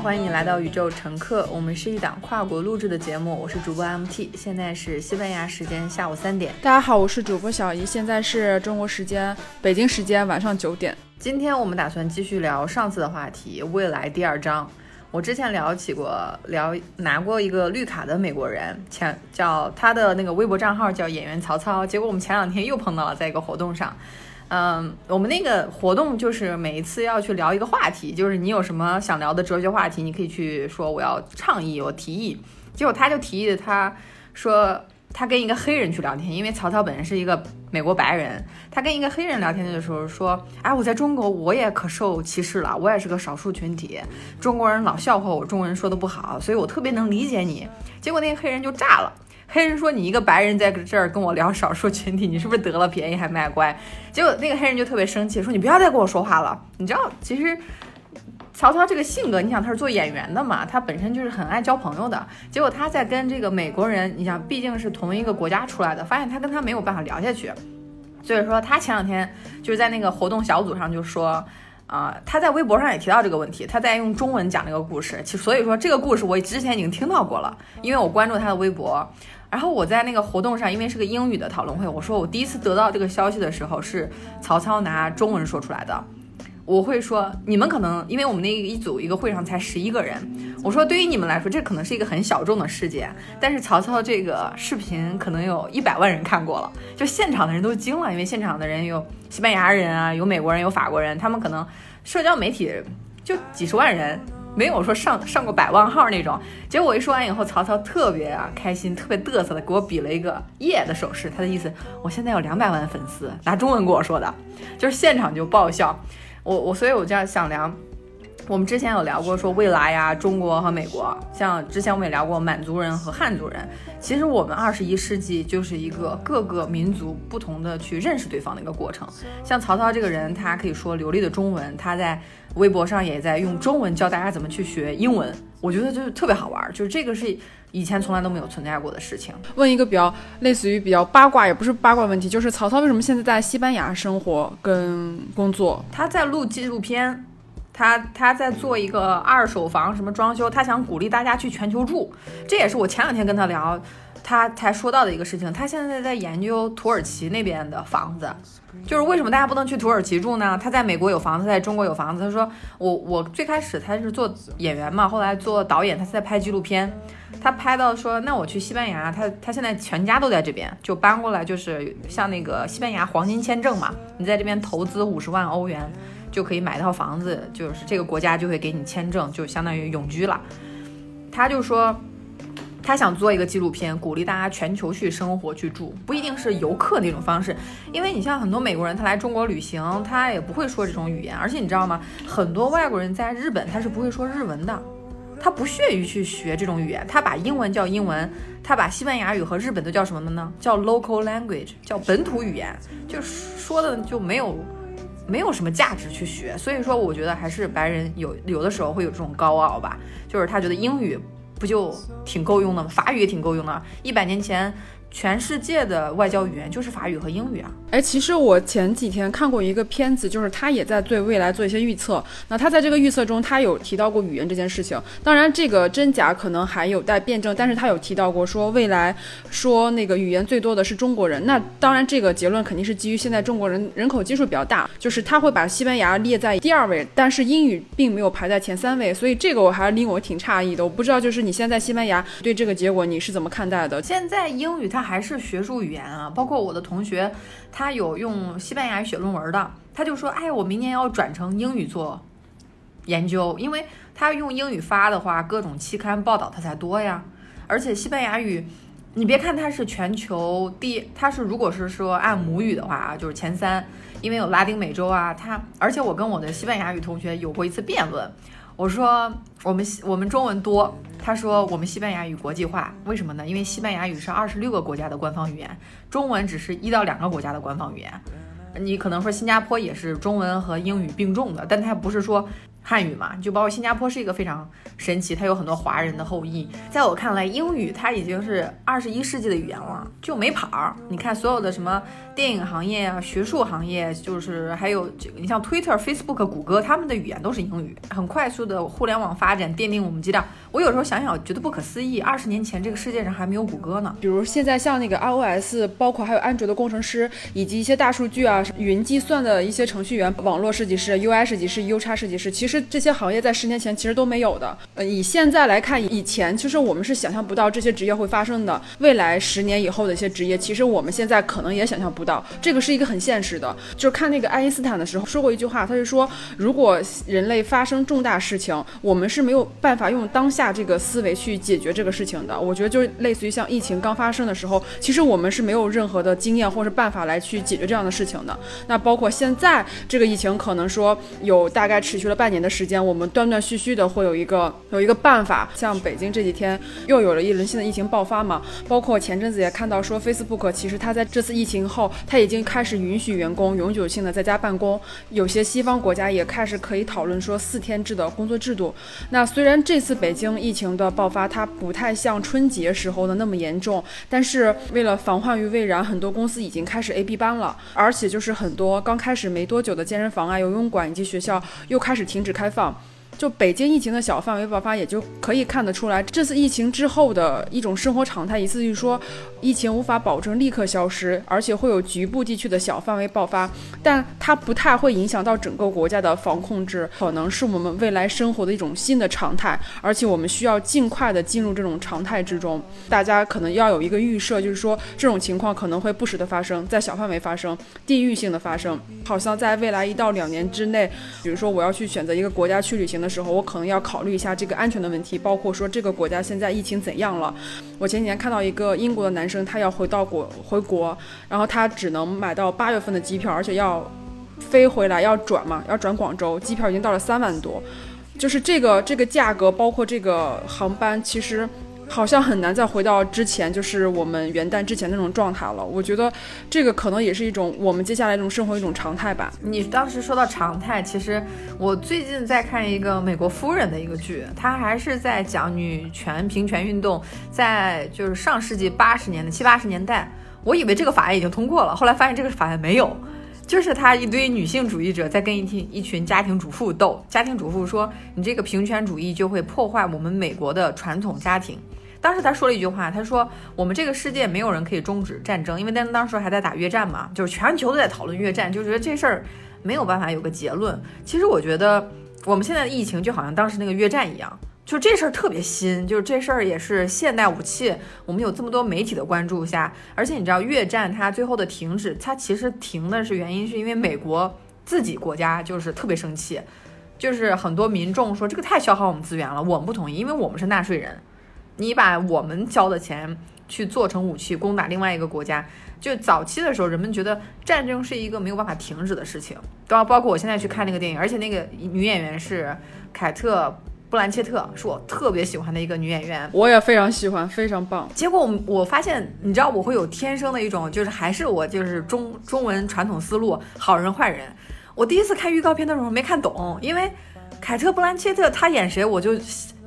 欢迎你来到宇宙乘客。我们是一档跨国录制的节目，我是主播 MT，现在是西班牙时间下午三点。大家好，我是主播小姨，现在是中国时间北京时间晚上九点。今天我们打算继续聊上次的话题，未来第二章。我之前聊起过，聊拿过一个绿卡的美国人，前叫他的那个微博账号叫演员曹操。结果我们前两天又碰到了，在一个活动上。嗯，我们那个活动就是每一次要去聊一个话题，就是你有什么想聊的哲学话题，你可以去说我要倡议，我提议。结果他就提议，他说他跟一个黑人去聊天，因为曹操本人是一个美国白人，他跟一个黑人聊天的时候说，哎，我在中国我也可受歧视了，我也是个少数群体，中国人老笑话我中文说的不好，所以我特别能理解你。结果那个黑人就炸了。黑人说：“你一个白人在这儿跟我聊少数群体，你是不是得了便宜还卖乖？”结果那个黑人就特别生气，说：“你不要再跟我说话了。”你知道，其实曹操这个性格，你想他是做演员的嘛，他本身就是很爱交朋友的。结果他在跟这个美国人，你想毕竟是同一个国家出来的，发现他跟他没有办法聊下去。所以说他前两天就是在那个活动小组上就说。啊，他在微博上也提到这个问题，他在用中文讲这个故事。其所以说这个故事我之前已经听到过了，因为我关注他的微博。然后我在那个活动上，因为是个英语的讨论会，我说我第一次得到这个消息的时候是曹操拿中文说出来的。我会说，你们可能因为我们那一组一个会上才十一个人，我说对于你们来说，这可能是一个很小众的事件，但是曹操这个视频可能有一百万人看过了，就现场的人都惊了，因为现场的人有西班牙人啊，有美国人，有法国人，他们可能社交媒体就几十万人，没有说上上过百万号那种。结果我一说完以后，曹操特别啊开心，特别嘚瑟的给我比了一个耶的手势，他的意思我现在有两百万粉丝，拿中文跟我说的，就是现场就爆笑。我我所以，我就要想聊，我们之前有聊过说未来呀，中国和美国，像之前我们也聊过满族人和汉族人。其实我们二十一世纪就是一个各个民族不同的去认识对方的一个过程。像曹操这个人，他可以说流利的中文，他在微博上也在用中文教大家怎么去学英文。我觉得就是特别好玩，就是这个是以前从来都没有存在过的事情。问一个比较类似于比较八卦，也不是八卦问题，就是曹操为什么现在在西班牙生活跟工作？他在录纪录片，他他在做一个二手房什么装修，他想鼓励大家去全球住。这也是我前两天跟他聊。他才说到的一个事情，他现在在研究土耳其那边的房子，就是为什么大家不能去土耳其住呢？他在美国有房子，在中国有房子。他说我我最开始他是做演员嘛，后来做导演，他在拍纪录片。他拍到说，那我去西班牙，他他现在全家都在这边，就搬过来，就是像那个西班牙黄金签证嘛，你在这边投资五十万欧元就可以买一套房子，就是这个国家就会给你签证，就相当于永居了。他就说。他想做一个纪录片，鼓励大家全球去生活去住，不一定是游客那种方式。因为你像很多美国人，他来中国旅行，他也不会说这种语言。而且你知道吗？很多外国人在日本，他是不会说日文的，他不屑于去学这种语言。他把英文叫英文，他把西班牙语和日本都叫什么呢？叫 local language，叫本土语言，就说的就没有没有什么价值去学。所以说，我觉得还是白人有有的时候会有这种高傲吧，就是他觉得英语。不就挺够用的吗？法语也挺够用的。一百年前。全世界的外交语言就是法语和英语啊！哎，其实我前几天看过一个片子，就是他也在对未来做一些预测。那他在这个预测中，他有提到过语言这件事情。当然，这个真假可能还有待辩证，但是他有提到过说未来说那个语言最多的是中国人。那当然，这个结论肯定是基于现在中国人人口基数比较大，就是他会把西班牙列在第二位，但是英语并没有排在前三位。所以这个我还令我挺诧异的。我不知道，就是你现在西班牙对这个结果你是怎么看待的？现在英语它。还是学术语言啊，包括我的同学，他有用西班牙语写论文的，他就说，哎，我明年要转成英语做研究，因为他用英语发的话，各种期刊报道他才多呀。而且西班牙语，你别看它是全球第，它是如果是说按母语的话啊，就是前三，因为有拉丁美洲啊，它，而且我跟我的西班牙语同学有过一次辩论。我说我们西我们中文多，他说我们西班牙语国际化，为什么呢？因为西班牙语是二十六个国家的官方语言，中文只是一到两个国家的官方语言。你可能说新加坡也是中文和英语并重的，但它不是说汉语嘛，就包括新加坡是一个非常神奇，它有很多华人的后裔。在我看来，英语它已经是二十一世纪的语言了，就没跑儿。你看所有的什么电影行业啊、学术行业，就是还有这个，你像 Twitter、Facebook、谷歌，他们的语言都是英语。很快速的互联网发展奠定我们基调。我有时候想想，觉得不可思议。二十年前，这个世界上还没有谷歌呢。比如现在像那个 iOS，包括还有安卓的工程师，以及一些大数据啊、云计算的一些程序员、网络设计师、UI 设计师、U 叉设计师，其实。这些行业在十年前其实都没有的。呃，以现在来看，以前其实我们是想象不到这些职业会发生的。未来十年以后的一些职业，其实我们现在可能也想象不到。这个是一个很现实的。就是看那个爱因斯坦的时候说过一句话，他是说，如果人类发生重大事情，我们是没有办法用当下这个思维去解决这个事情的。我觉得就是类似于像疫情刚发生的时候，其实我们是没有任何的经验或者办法来去解决这样的事情的。那包括现在这个疫情，可能说有大概持续了半年的。时间我们断断续续的会有一个有一个办法，像北京这几天又有了一轮新的疫情爆发嘛，包括前阵子也看到说 Facebook 其实它在这次疫情后，它已经开始允许员工永久性的在家办公，有些西方国家也开始可以讨论说四天制的工作制度。那虽然这次北京疫情的爆发它不太像春节时候的那么严重，但是为了防患于未然，很多公司已经开始 A B 班了，而且就是很多刚开始没多久的健身房啊、游泳馆以及学校又开始停止。开放。就北京疫情的小范围爆发，也就可以看得出来，这次疫情之后的一种生活常态，意思就是说，疫情无法保证立刻消失，而且会有局部地区的小范围爆发，但它不太会影响到整个国家的防控制，可能是我们未来生活的一种新的常态，而且我们需要尽快的进入这种常态之中。大家可能要有一个预设，就是说这种情况可能会不时的发生，在小范围发生，地域性的发生，好像在未来一到两年之内，比如说我要去选择一个国家去旅行的。的时候，我可能要考虑一下这个安全的问题，包括说这个国家现在疫情怎样了。我前几天看到一个英国的男生，他要回到国回国，然后他只能买到八月份的机票，而且要飞回来要转嘛，要转广州，机票已经到了三万多，就是这个这个价格，包括这个航班，其实。好像很难再回到之前，就是我们元旦之前那种状态了。我觉得这个可能也是一种我们接下来这种生活一种常态吧。你当时说到常态，其实我最近在看一个美国夫人的一个剧，它还是在讲女权平权运动，在就是上世纪八十年的七八十年代，我以为这个法案已经通过了，后来发现这个法案没有，就是他一堆女性主义者在跟一群一群家庭主妇斗，家庭主妇说你这个平权主义就会破坏我们美国的传统家庭。当时他说了一句话，他说：“我们这个世界没有人可以终止战争，因为当当时还在打越战嘛，就是全球都在讨论越战，就觉得这事儿没有办法有个结论。其实我觉得我们现在的疫情就好像当时那个越战一样，就这事儿特别新，就是这事儿也是现代武器。我们有这么多媒体的关注下，而且你知道越战它最后的停止，它其实停的是原因是因为美国自己国家就是特别生气，就是很多民众说这个太消耗我们资源了，我们不同意，因为我们是纳税人。”你把我们交的钱去做成武器攻打另外一个国家，就早期的时候，人们觉得战争是一个没有办法停止的事情。包包括我现在去看那个电影，而且那个女演员是凯特·布兰切特，是我特别喜欢的一个女演员。我也非常喜欢，非常棒。结果我我发现，你知道我会有天生的一种，就是还是我就是中中文传统思路，好人坏人。我第一次看预告片的时候没看懂，因为凯特·布兰切特她演谁，我就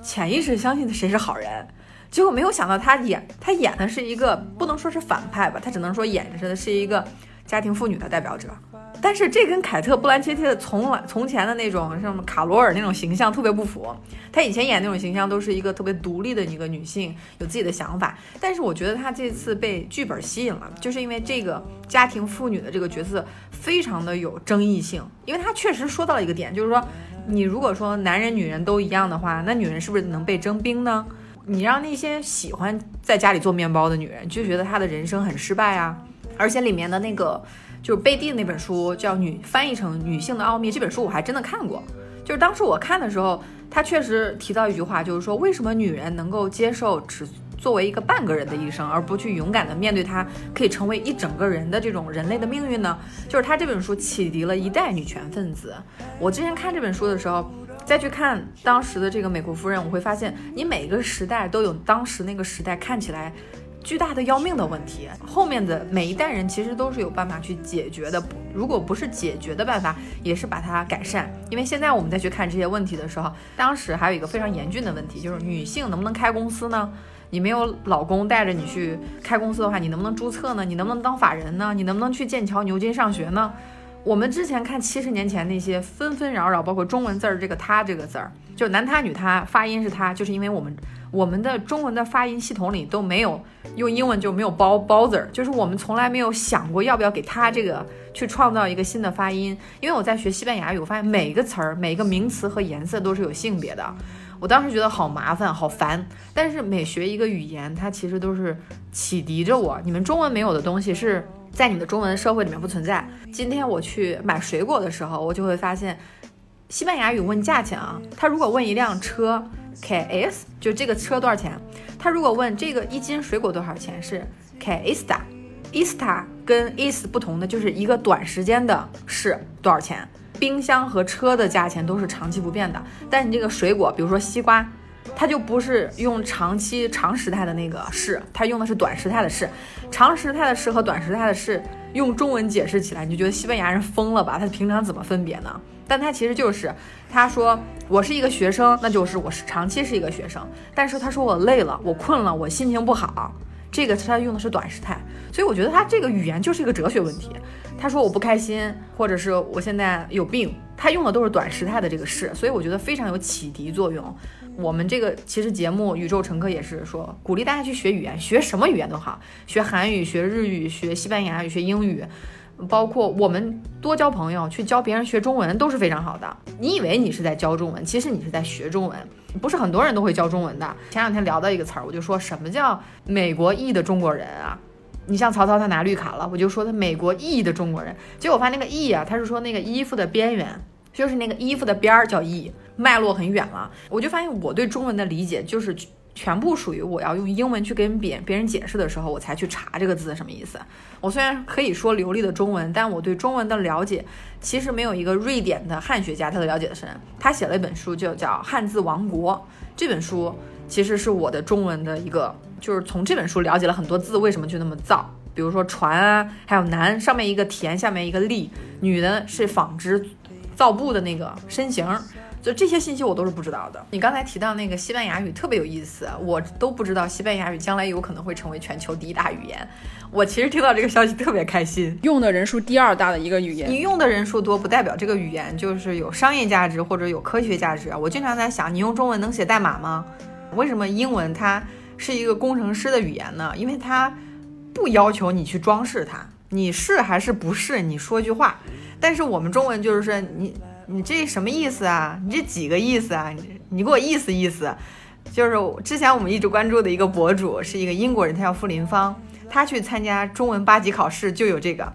潜意识相信谁是好人。结果没有想到，他演他演的是一个不能说是反派吧，他只能说演的是是一个家庭妇女的代表者。但是这跟凯特·布兰切特从来从前的那种什么卡罗尔那种形象特别不符。他以前演那种形象都是一个特别独立的一个女性，有自己的想法。但是我觉得他这次被剧本吸引了，就是因为这个家庭妇女的这个角色非常的有争议性，因为他确实说到了一个点，就是说你如果说男人女人都一样的话，那女人是不是能被征兵呢？你让那些喜欢在家里做面包的女人就觉得她的人生很失败啊！而且里面的那个就是贝蒂的那本书叫《女》，翻译成《女性的奥秘》这本书我还真的看过。就是当时我看的时候，她确实提到一句话，就是说为什么女人能够接受只作为一个半个人的一生，而不去勇敢的面对她可以成为一整个人的这种人类的命运呢？就是她这本书启迪了一代女权分子。我之前看这本书的时候。再去看当时的这个美国夫人，我会发现，你每个时代都有当时那个时代看起来巨大的要命的问题。后面的每一代人其实都是有办法去解决的，如果不是解决的办法，也是把它改善。因为现在我们再去看这些问题的时候，当时还有一个非常严峻的问题，就是女性能不能开公司呢？你没有老公带着你去开公司的话，你能不能注册呢？你能不能当法人呢？你能不能去剑桥、牛津上学呢？我们之前看七十年前那些纷纷扰扰，包括中文字儿这个“他”这个字儿，就男他女他，发音是他，就是因为我们我们的中文的发音系统里都没有用英文就没有包包字儿，就是我们从来没有想过要不要给他这个去创造一个新的发音。因为我在学西班牙语，我发现每一个词儿、每个名词和颜色都是有性别的。我当时觉得好麻烦、好烦，但是每学一个语言，它其实都是启迪着我。你们中文没有的东西，是在你的中文社会里面不存在。今天我去买水果的时候，我就会发现，西班牙语问价钱啊，他如果问一辆车 k s 就这个车多少钱？他如果问这个一斤水果多少钱，是 que esta，esta 跟 is 不同的，就是一个短时间的是多少钱？冰箱和车的价钱都是长期不变的，但你这个水果，比如说西瓜，它就不是用长期长时态的那个是，它用的是短时态的是。长时态的是和短时态的是用中文解释起来，你就觉得西班牙人疯了吧？他平常怎么分别呢？但他其实就是，他说我是一个学生，那就是我是长期是一个学生。但是他说我累了，我困了，我心情不好，这个他用的是短时态。所以我觉得他这个语言就是一个哲学问题。他说我不开心，或者是我现在有病，他用的都是短时态的这个是，所以我觉得非常有启迪作用。我们这个其实节目《宇宙乘客》也是说鼓励大家去学语言，学什么语言都好，学韩语、学日语、学西班牙语、学英语，包括我们多交朋友，去教别人学中文都是非常好的。你以为你是在教中文，其实你是在学中文，不是很多人都会教中文的。前两天聊到一个词儿，我就说什么叫美国裔的中国人啊？你像曹操，他拿绿卡了，我就说他美国裔的中国人。结果我发现那个裔啊，他是说那个衣服的边缘，就是那个衣服的边儿叫裔，脉络很远了。我就发现我对中文的理解就是全部属于我要用英文去跟别别人解释的时候，我才去查这个字什么意思。我虽然可以说流利的中文，但我对中文的了解其实没有一个瑞典的汉学家他的了解的深。他写了一本书，就叫《汉字王国》。这本书其实是我的中文的一个。就是从这本书了解了很多字为什么就那么造，比如说船啊，还有男上面一个田，下面一个立，女的是纺织造布的那个身形，就这些信息我都是不知道的。你刚才提到那个西班牙语特别有意思，我都不知道西班牙语将来有可能会成为全球第一大语言。我其实听到这个消息特别开心，用的人数第二大的一个语言。你用的人数多不代表这个语言就是有商业价值或者有科学价值。我经常在想，你用中文能写代码吗？为什么英文它？是一个工程师的语言呢，因为它不要求你去装饰它，你是还是不是？你说句话。但是我们中文就是说，你你这什么意思啊？你这几个意思啊？你你给我意思意思。就是之前我们一直关注的一个博主，是一个英国人，他叫傅林芳，他去参加中文八级考试就有这个，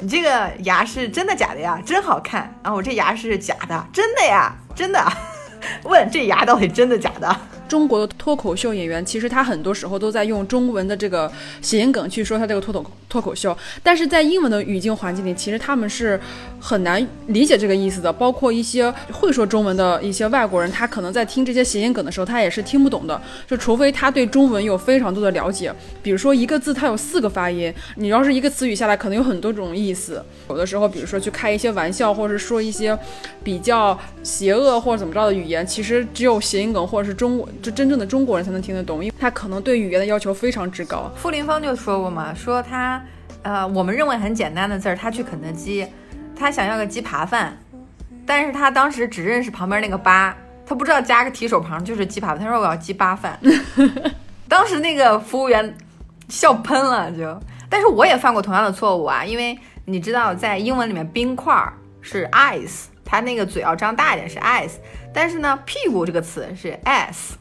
你这个牙是真的假的呀？真好看。啊我这牙是假的，真的呀？真的？问这牙到底真的假的？中国的脱口秀演员，其实他很多时候都在用中文的这个谐音梗去说他这个脱口脱口秀，但是在英文的语境环境里，其实他们是很难理解这个意思的。包括一些会说中文的一些外国人，他可能在听这些谐音梗的时候，他也是听不懂的。就除非他对中文有非常多的了解，比如说一个字它有四个发音，你要是一个词语下来，可能有很多种意思。有的时候，比如说去开一些玩笑，或者是说一些比较邪恶或者怎么着的语言，其实只有谐音梗或者是中文。就真正的中国人才能听得懂，因为他可能对语言的要求非常之高。傅林芳就说过嘛，说他，呃，我们认为很简单的字儿，他去肯德基，他想要个鸡扒饭，但是他当时只认识旁边那个八，他不知道加个提手旁就是鸡扒饭，他说我要鸡扒饭，当时那个服务员笑喷了就。但是我也犯过同样的错误啊，因为你知道在英文里面冰块是 ice，他那个嘴要张大一点是 ice，但是呢屁股这个词是 s。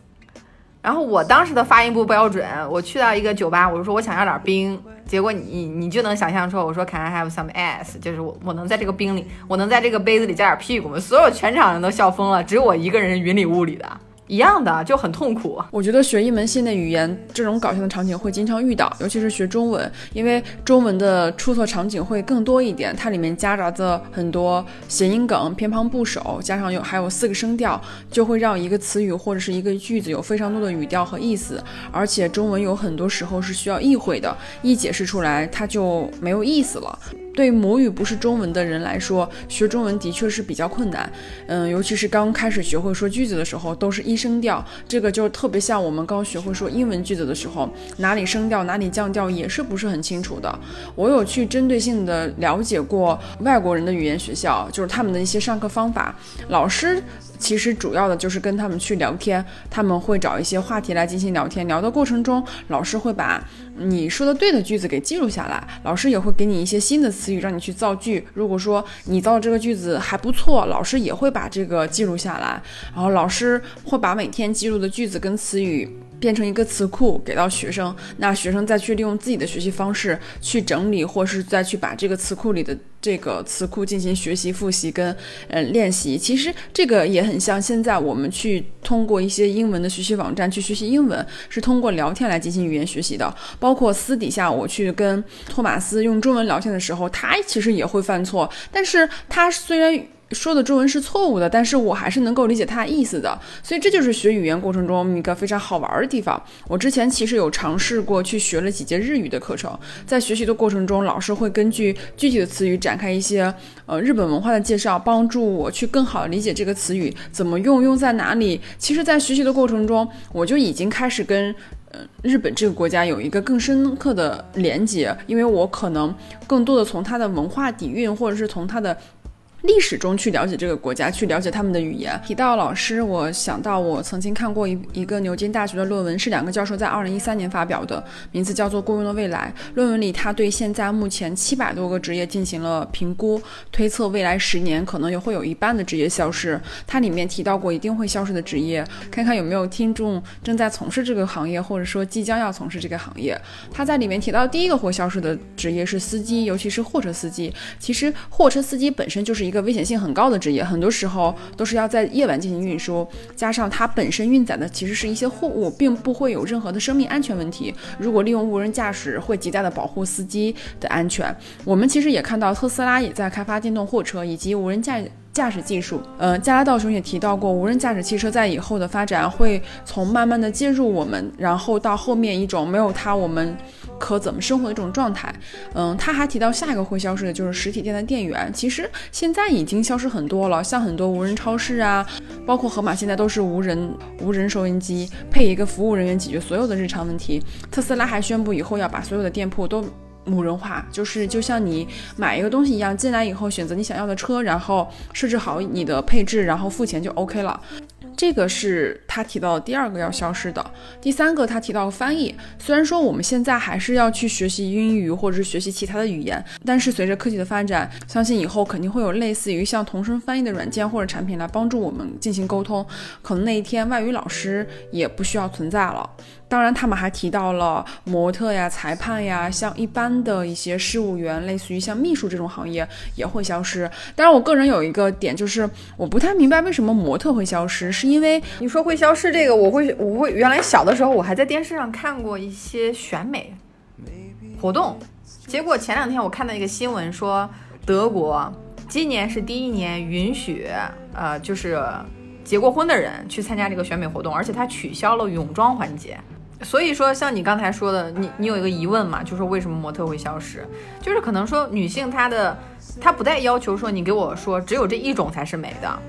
然后我当时的发音不标准，我去到一个酒吧，我就说我想要点冰，结果你你就能想象出，我说 Can I have some ice？就是我我能在这个冰里，我能在这个杯子里加点屁股吗？所有全场人都笑疯了，只有我一个人云里雾里的。一样的，就很痛苦。我觉得学一门新的语言，这种搞笑的场景会经常遇到，尤其是学中文，因为中文的出错场景会更多一点，它里面夹杂着很多谐音梗、偏旁部首，加上有还有四个声调，就会让一个词语或者是一个句子有非常多的语调和意思。而且中文有很多时候是需要意会的，一解释出来它就没有意思了。对母语不是中文的人来说，学中文的确是比较困难。嗯，尤其是刚开始学会说句子的时候，都是一声调，这个就特别像我们刚学会说英文句子的时候，哪里升调哪里降调也是不是很清楚的。我有去针对性的了解过外国人的语言学校，就是他们的一些上课方法，老师。其实主要的就是跟他们去聊天，他们会找一些话题来进行聊天。聊的过程中，老师会把你说的对的句子给记录下来，老师也会给你一些新的词语让你去造句。如果说你造的这个句子还不错，老师也会把这个记录下来，然后老师会把每天记录的句子跟词语。变成一个词库给到学生，那学生再去利用自己的学习方式去整理，或是再去把这个词库里的这个词库进行学习、复习跟嗯练习。其实这个也很像现在我们去通过一些英文的学习网站去学习英文，是通过聊天来进行语言学习的。包括私底下我去跟托马斯用中文聊天的时候，他其实也会犯错，但是他虽然。说的中文是错误的，但是我还是能够理解他意思的，所以这就是学语言过程中一个非常好玩的地方。我之前其实有尝试过去学了几节日语的课程，在学习的过程中，老师会根据具体的词语展开一些呃日本文化的介绍，帮助我去更好的理解这个词语怎么用，用在哪里。其实，在学习的过程中，我就已经开始跟呃日本这个国家有一个更深刻的连接，因为我可能更多的从它的文化底蕴，或者是从它的。历史中去了解这个国家，去了解他们的语言。提到老师，我想到我曾经看过一一个牛津大学的论文，是两个教授在二零一三年发表的，名字叫做《雇佣的未来》。论文里，他对现在目前七百多个职业进行了评估，推测未来十年可能也会有一半的职业消失。它里面提到过一定会消失的职业，看看有没有听众正在从事这个行业，或者说即将要从事这个行业。他在里面提到第一个会消失的职业是司机，尤其是货车司机。其实货车司机本身就是一个危险性很高的职业，很多时候都是要在夜晚进行运输，加上它本身运载的其实是一些货物，并不会有任何的生命安全问题。如果利用无人驾驶，会极大的保护司机的安全。我们其实也看到特斯拉也在开发电动货车以及无人驾驾驶技术。嗯，加拉道雄也提到过，无人驾驶汽车在以后的发展会从慢慢的介入我们，然后到后面一种没有它我们。可怎么生活的这种状态，嗯，他还提到下一个会消失的就是实体店的店员。其实现在已经消失很多了，像很多无人超市啊，包括盒马现在都是无人无人收银机，配一个服务人员解决所有的日常问题。特斯拉还宣布以后要把所有的店铺都无人化，就是就像你买一个东西一样，进来以后选择你想要的车，然后设置好你的配置，然后付钱就 OK 了。这个是他提到的第二个要消失的，第三个他提到翻译。虽然说我们现在还是要去学习英语或者是学习其他的语言，但是随着科技的发展，相信以后肯定会有类似于像同声翻译的软件或者产品来帮助我们进行沟通。可能那一天外语老师也不需要存在了。当然，他们还提到了模特呀、裁判呀，像一般的一些事务员，类似于像秘书这种行业也会消失。当然，我个人有一个点，就是我不太明白为什么模特会消失，是因为你说会消失这个，我会我会原来小的时候我还在电视上看过一些选美活动，结果前两天我看到一个新闻说，德国今年是第一年允许呃就是结过婚的人去参加这个选美活动，而且他取消了泳装环节。所以说，像你刚才说的，你你有一个疑问嘛，就是为什么模特会消失？就是可能说女性她的她不再要求说你给我说只有这一种才是美的，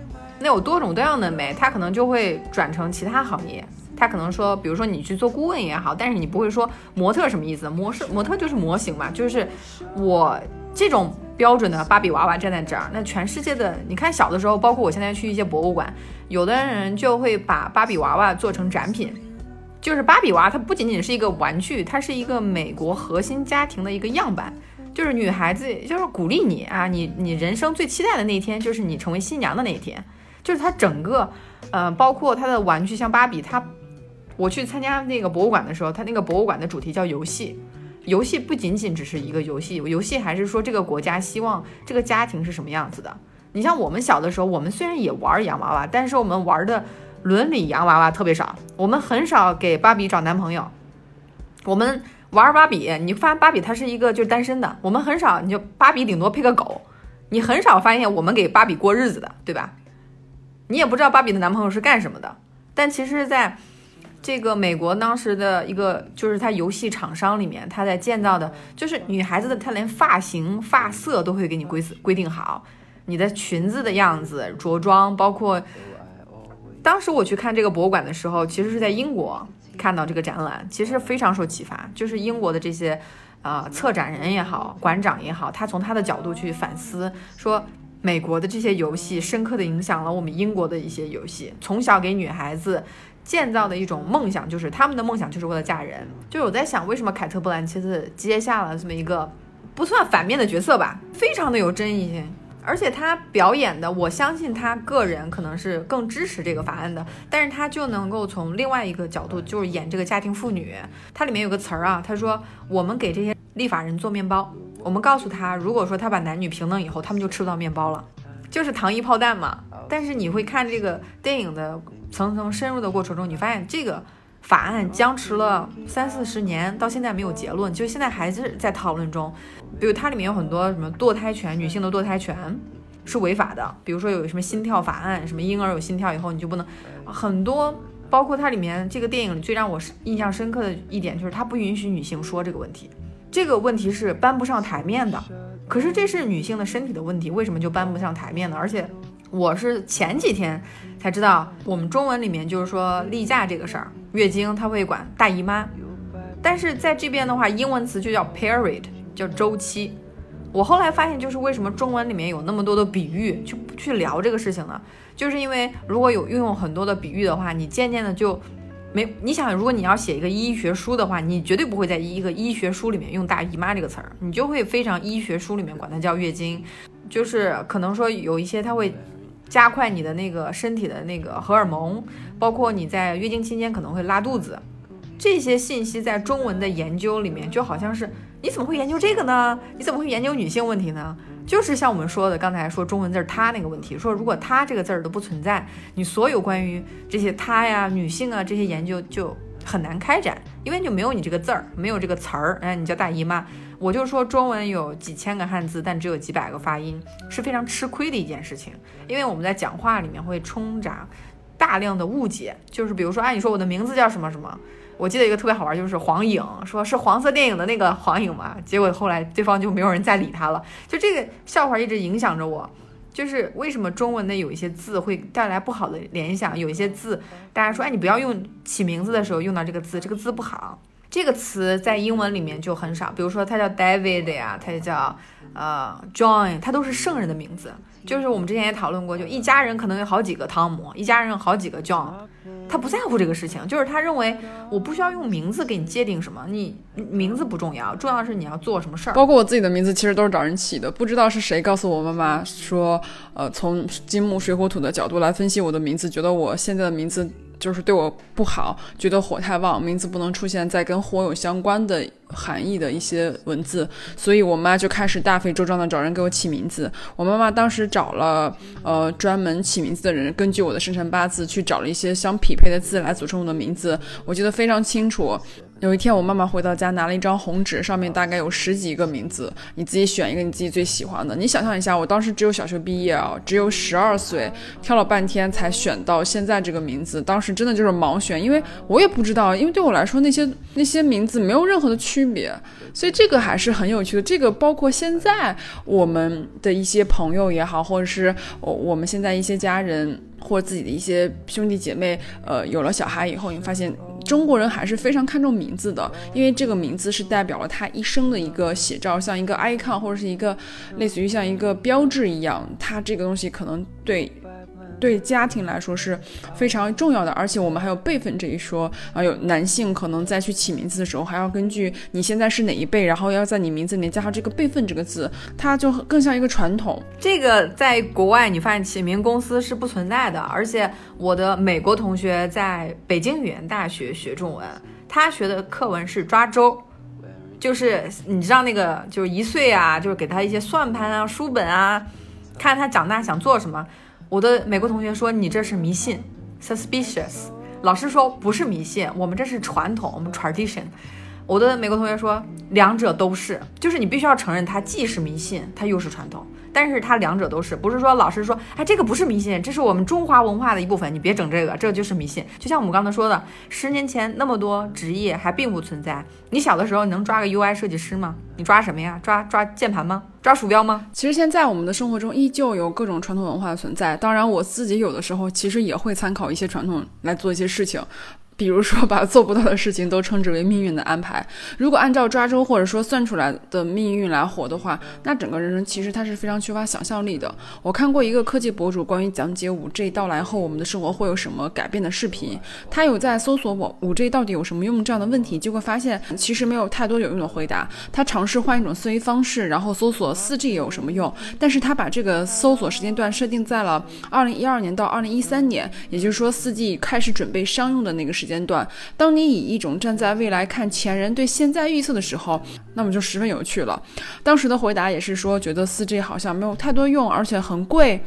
那有多种多样的美，她可能就会转成其他行业。她可能说，比如说你去做顾问也好，但是你不会说模特什么意思？模式模特就是模型嘛，就是我这种标准的芭比娃娃站在这儿，那全世界的你看小的时候，包括我现在去一些博物馆，有的人就会把芭比娃娃做成展品。就是芭比娃，它不仅仅是一个玩具，它是一个美国核心家庭的一个样板。就是女孩子，就是鼓励你啊，你你人生最期待的那一天，就是你成为新娘的那一天。就是它整个，呃，包括它的玩具，像芭比，它，我去参加那个博物馆的时候，它那个博物馆的主题叫游戏。游戏不仅仅只是一个游戏，游戏还是说这个国家希望这个家庭是什么样子的。你像我们小的时候，我们虽然也玩洋娃娃，但是我们玩的。伦理洋娃娃特别少，我们很少给芭比找男朋友。我们玩芭比，你发现芭比它是一个就是单身的，我们很少，你就芭比顶多配个狗，你很少发现我们给芭比过日子的，对吧？你也不知道芭比的男朋友是干什么的，但其实，在这个美国当时的一个就是它游戏厂商里面，他在建造的，就是女孩子的，她连发型、发色都会给你规规定好，你的裙子的样子、着装，包括当时我去看这个博物馆的时候，其实是在英国看到这个展览，其实非常受启发，就是英国的这些啊策展人也好，馆长也好，他从他的角度去反思说。美国的这些游戏深刻的影响了我们英国的一些游戏，从小给女孩子建造的一种梦想，就是他们的梦想就是为了嫁人。就是我在想，为什么凯特·布兰切特接下了这么一个不算反面的角色吧，非常的有争议性。而且他表演的，我相信他个人可能是更支持这个法案的，但是他就能够从另外一个角度，就是演这个家庭妇女。它里面有个词儿啊，他说我们给这些立法人做面包。我们告诉他，如果说他把男女平等以后，他们就吃不到面包了，就是糖衣炮弹嘛。但是你会看这个电影的层层深入的过程中，你发现这个法案僵持了三四十年，到现在没有结论，就现在还是在讨论中。比如它里面有很多什么堕胎权，女性的堕胎权是违法的。比如说有什么心跳法案，什么婴儿有心跳以后你就不能，很多包括它里面这个电影里最让我印象深刻的一点就是它不允许女性说这个问题。这个问题是搬不上台面的，可是这是女性的身体的问题，为什么就搬不上台面呢？而且我是前几天才知道，我们中文里面就是说例假这个事儿，月经它会管大姨妈，但是在这边的话，英文词就叫 period，叫周期。我后来发现，就是为什么中文里面有那么多的比喻去去聊这个事情呢？就是因为如果有运用很多的比喻的话，你渐渐的就。没，你想，如果你要写一个医学书的话，你绝对不会在一个医学书里面用“大姨妈”这个词儿，你就会非常医学书里面管它叫月经，就是可能说有一些它会加快你的那个身体的那个荷尔蒙，包括你在月经期间可能会拉肚子，这些信息在中文的研究里面就好像是你怎么会研究这个呢？你怎么会研究女性问题呢？就是像我们说的，刚才说中文字儿“她”那个问题，说如果“她”这个字儿都不存在，你所有关于这些“她”呀、女性啊这些研究就很难开展，因为就没有你这个字儿，没有这个词儿。哎，你叫大姨妈，我就说中文有几千个汉字，但只有几百个发音，是非常吃亏的一件事情。因为我们在讲话里面会充杂大量的误解，就是比如说，哎，你说我的名字叫什么什么。我记得一个特别好玩，就是黄影，说是黄色电影的那个黄影嘛，结果后来对方就没有人再理他了。就这个笑话一直影响着我，就是为什么中文的有一些字会带来不好的联想，有一些字大家说，哎，你不要用起名字的时候用到这个字，这个字不好。这个词在英文里面就很少，比如说他叫 David 呀，他就叫呃 John，他都是圣人的名字。就是我们之前也讨论过，就一家人可能有好几个汤姆，一家人有好几个 John。他不在乎这个事情，就是他认为我不需要用名字给你界定什么，你名字不重要，重要的是你要做什么事儿。包括我自己的名字，其实都是找人起的，不知道是谁告诉我妈妈说，呃，从金木水火土的角度来分析我的名字，觉得我现在的名字。就是对我不好，觉得火太旺，名字不能出现在跟火有相关的含义的一些文字，所以我妈就开始大费周章的找人给我起名字。我妈妈当时找了呃专门起名字的人，根据我的生辰八字去找了一些相匹配的字来组成我的名字，我记得非常清楚。有一天，我妈妈回到家，拿了一张红纸，上面大概有十几个名字，你自己选一个你自己最喜欢的。你想象一下，我当时只有小学毕业啊，只有十二岁，挑了半天才选到现在这个名字。当时真的就是盲选，因为我也不知道，因为对我来说那些那些名字没有任何的区区别，所以这个还是很有趣的。这个包括现在我们的一些朋友也好，或者是我我们现在一些家人。或者自己的一些兄弟姐妹，呃，有了小孩以后，你发现中国人还是非常看重名字的，因为这个名字是代表了他一生的一个写照，像一个 icon 或者是一个类似于像一个标志一样，它这个东西可能对。对家庭来说是非常重要的，而且我们还有辈分这一说啊，有男性可能在去起名字的时候，还要根据你现在是哪一辈，然后要在你名字里面加上这个辈分这个字，它就更像一个传统。这个在国外你发现起名公司是不存在的，而且我的美国同学在北京语言大学学中文，他学的课文是抓周，就是你知道那个就是一岁啊，就是给他一些算盘啊、书本啊，看他长大想做什么。我的美国同学说：“你这是迷信，suspicious。老师说不是迷信，我们这是传统，我们 tradition。我的美国同学说两者都是，就是你必须要承认它既是迷信，它又是传统。但是它两者都是，不是说老师说，哎，这个不是迷信，这是我们中华文化的一部分，你别整这个，这就是迷信。就像我们刚才说的，十年前那么多职业还并不存在。你小的时候，能抓个 UI 设计师吗？你抓什么呀？抓抓键盘吗？抓鼠标吗？其实现在我们的生活中依旧有各种传统文化的存在。当然，我自己有的时候其实也会参考一些传统来做一些事情。比如说，把做不到的事情都称之为命运的安排。如果按照抓周或者说算出来的命运来活的话，那整个人生其实它是非常缺乏想象力的。我看过一个科技博主关于讲解五 G 到来后我们的生活会有什么改变的视频，他有在搜索我五 G 到底有什么用这样的问题，结果发现其实没有太多有用的回答。他尝试换一种思维方式，然后搜索四 G 有什么用，但是他把这个搜索时间段设定在了二零一二年到二零一三年，也就是说四 G 开始准备商用的那个时间。间段，当你以一种站在未来看前人对现在预测的时候，那么就十分有趣了。当时的回答也是说，觉得四 G 好像没有太多用，而且很贵。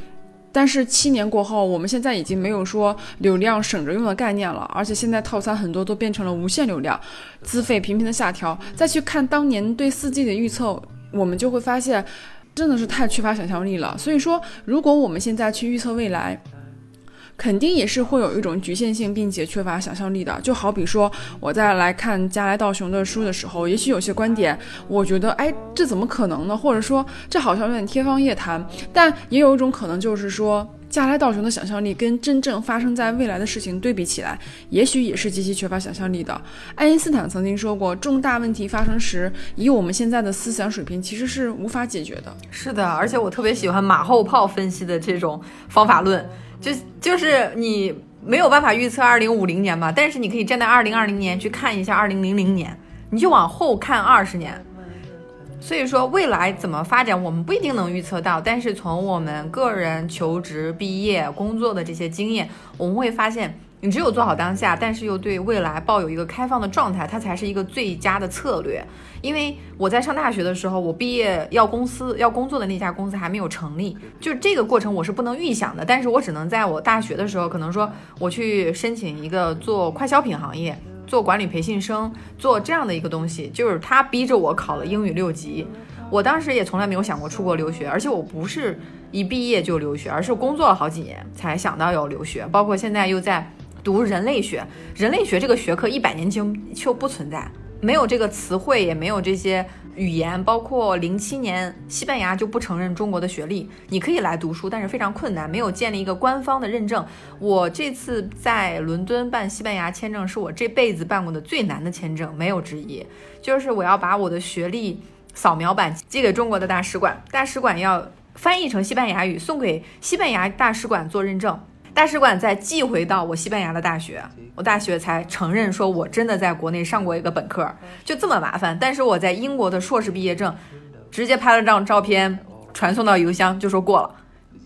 但是七年过后，我们现在已经没有说流量省着用的概念了，而且现在套餐很多都变成了无限流量，资费频频的下调。再去看当年对四 G 的预测，我们就会发现，真的是太缺乏想象力了。所以说，如果我们现在去预测未来，肯定也是会有一种局限性，并且缺乏想象力的。就好比说，我在来看加来道雄的书的时候，也许有些观点，我觉得，哎，这怎么可能呢？或者说，这好像有点天方夜谭。但也有一种可能，就是说，加来道雄的想象力跟真正发生在未来的事情对比起来，也许也是极其缺乏想象力的。爱因斯坦曾经说过，重大问题发生时，以我们现在的思想水平，其实是无法解决的。是的，而且我特别喜欢马后炮分析的这种方法论。就就是你没有办法预测二零五零年嘛，但是你可以站在二零二零年去看一下二零零零年，你就往后看二十年。所以说未来怎么发展，我们不一定能预测到，但是从我们个人求职、毕业、工作的这些经验，我们会发现。你只有做好当下，但是又对未来抱有一个开放的状态，它才是一个最佳的策略。因为我在上大学的时候，我毕业要公司要工作的那家公司还没有成立，就这个过程我是不能预想的。但是我只能在我大学的时候，可能说我去申请一个做快消品行业，做管理培训生，做这样的一个东西，就是他逼着我考了英语六级。我当时也从来没有想过出国留学，而且我不是一毕业就留学，而是工作了好几年才想到要留学，包括现在又在。读人类学，人类学这个学科一百年前就不存在，没有这个词汇，也没有这些语言。包括零七年，西班牙就不承认中国的学历，你可以来读书，但是非常困难，没有建立一个官方的认证。我这次在伦敦办西班牙签证，是我这辈子办过的最难的签证，没有之一。就是我要把我的学历扫描版寄给中国的大使馆，大使馆要翻译成西班牙语，送给西班牙大使馆做认证。大使馆再寄回到我西班牙的大学，我大学才承认说我真的在国内上过一个本科，就这么麻烦。但是我在英国的硕士毕业证，直接拍了张照片传送到邮箱就说过了。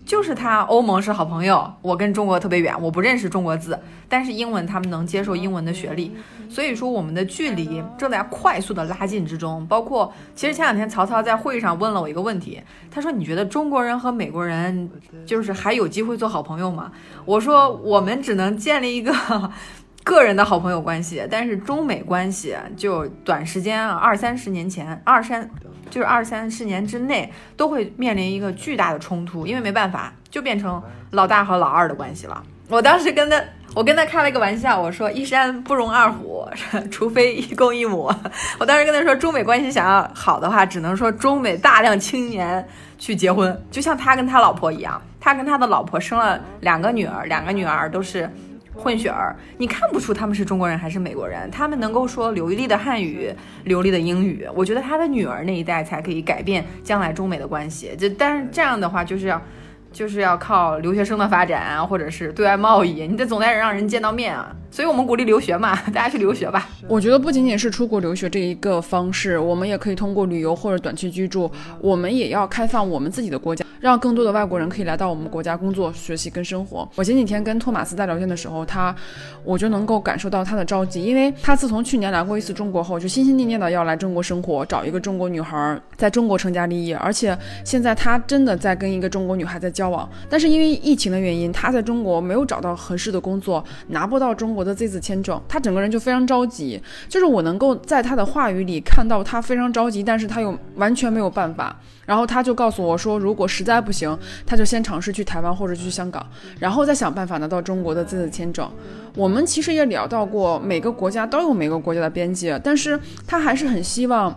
就是他，欧盟是好朋友，我跟中国特别远，我不认识中国字，但是英文他们能接受英文的学历，所以说我们的距离正在快速的拉近之中。包括其实前两天曹操在会议上问了我一个问题，他说你觉得中国人和美国人就是还有机会做好朋友吗？我说我们只能建立一个 个人的好朋友关系，但是中美关系就短时间二三十年前二三。就是二三十年之内都会面临一个巨大的冲突，因为没办法，就变成老大和老二的关系了。我当时跟他，我跟他开了一个玩笑，我说一山不容二虎，除非一公一母。我当时跟他说，中美关系想要好的话，只能说中美大量青年去结婚，就像他跟他老婆一样，他跟他的老婆生了两个女儿，两个女儿都是。混血儿，你看不出他们是中国人还是美国人。他们能够说流利的汉语、流利的英语，我觉得他的女儿那一代才可以改变将来中美的关系。就但是这样的话，就是要就是要靠留学生的发展啊，或者是对外贸易，你得总得让人见到面啊。所以我们鼓励留学嘛，大家去留学吧。我觉得不仅仅是出国留学这一个方式，我们也可以通过旅游或者短期居住，我们也要开放我们自己的国家。让更多的外国人可以来到我们国家工作、学习跟生活。我前几天跟托马斯在聊天的时候，他我就能够感受到他的着急，因为他自从去年来过一次中国后，就心心念念的要来中国生活，找一个中国女孩在中国成家立业，而且现在他真的在跟一个中国女孩在交往，但是因为疫情的原因，他在中国没有找到合适的工作，拿不到中国的的 Z 字签证，他整个人就非常着急。就是我能够在他的话语里看到他非常着急，但是他又完全没有办法。然后他就告诉我说，如果实在不行，他就先尝试去台湾或者去香港，然后再想办法拿到中国的 Z 字签证。我们其实也聊到过，每个国家都有每个国家的边界，但是他还是很希望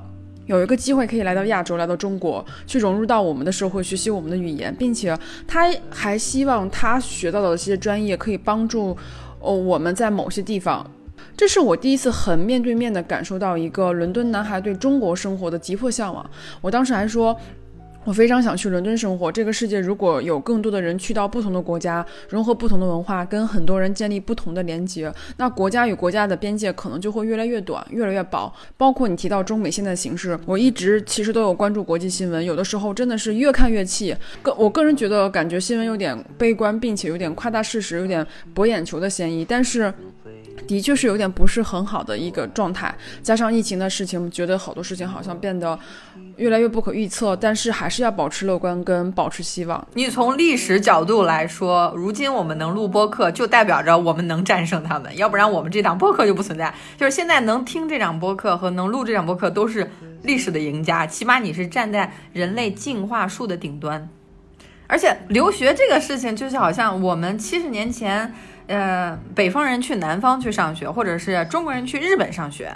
有一个机会可以来到亚洲，来到中国，去融入到我们的社会，学习我们的语言，并且他还希望他学到的这些专业可以帮助哦我们在某些地方。这是我第一次很面对面的感受到一个伦敦男孩对中国生活的急迫向往。我当时还说。我非常想去伦敦生活。这个世界如果有更多的人去到不同的国家，融合不同的文化，跟很多人建立不同的连接，那国家与国家的边界可能就会越来越短，越来越薄。包括你提到中美现在形势，我一直其实都有关注国际新闻，有的时候真的是越看越气。个我个人觉得，感觉新闻有点悲观，并且有点夸大事实，有点博眼球的嫌疑。但是。的确是有点不是很好的一个状态，加上疫情的事情，觉得好多事情好像变得越来越不可预测。但是还是要保持乐观跟保持希望。你从历史角度来说，如今我们能录播客，就代表着我们能战胜他们，要不然我们这档播客就不存在。就是现在能听这档播客和能录这档播客都是历史的赢家，起码你是站在人类进化树的顶端。而且留学这个事情，就是好像我们七十年前。呃，北方人去南方去上学，或者是中国人去日本上学，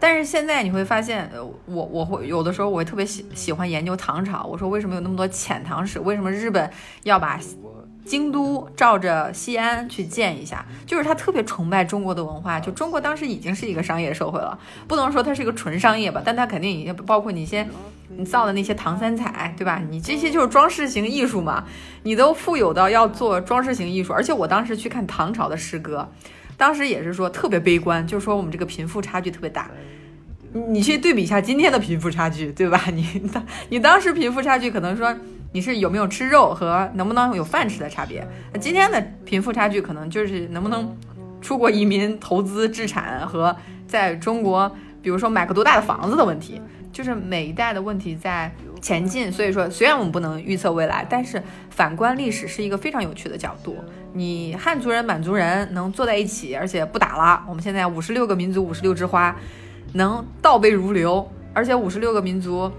但是现在你会发现，呃，我我会有的时候我会特别喜喜欢研究唐朝。我说为什么有那么多遣唐使？为什么日本要把京都照着西安去建一下？就是他特别崇拜中国的文化。就中国当时已经是一个商业社会了，不能说它是一个纯商业吧，但它肯定已经包括你先。你造的那些唐三彩，对吧？你这些就是装饰型艺术嘛，你都富有到要做装饰型艺术。而且我当时去看唐朝的诗歌，当时也是说特别悲观，就是说我们这个贫富差距特别大。你去对比一下今天的贫富差距，对吧？你当你当时贫富差距可能说你是有没有吃肉和能不能有饭吃的差别，那今天的贫富差距可能就是能不能出国移民、投资置产和在中国，比如说买个多大的房子的问题。就是每一代的问题在前进，所以说虽然我们不能预测未来，但是反观历史是一个非常有趣的角度。你汉族人、满族人能坐在一起，而且不打了。我们现在五十六个民族，五十六枝花，能倒背如流。而且五十六个民族，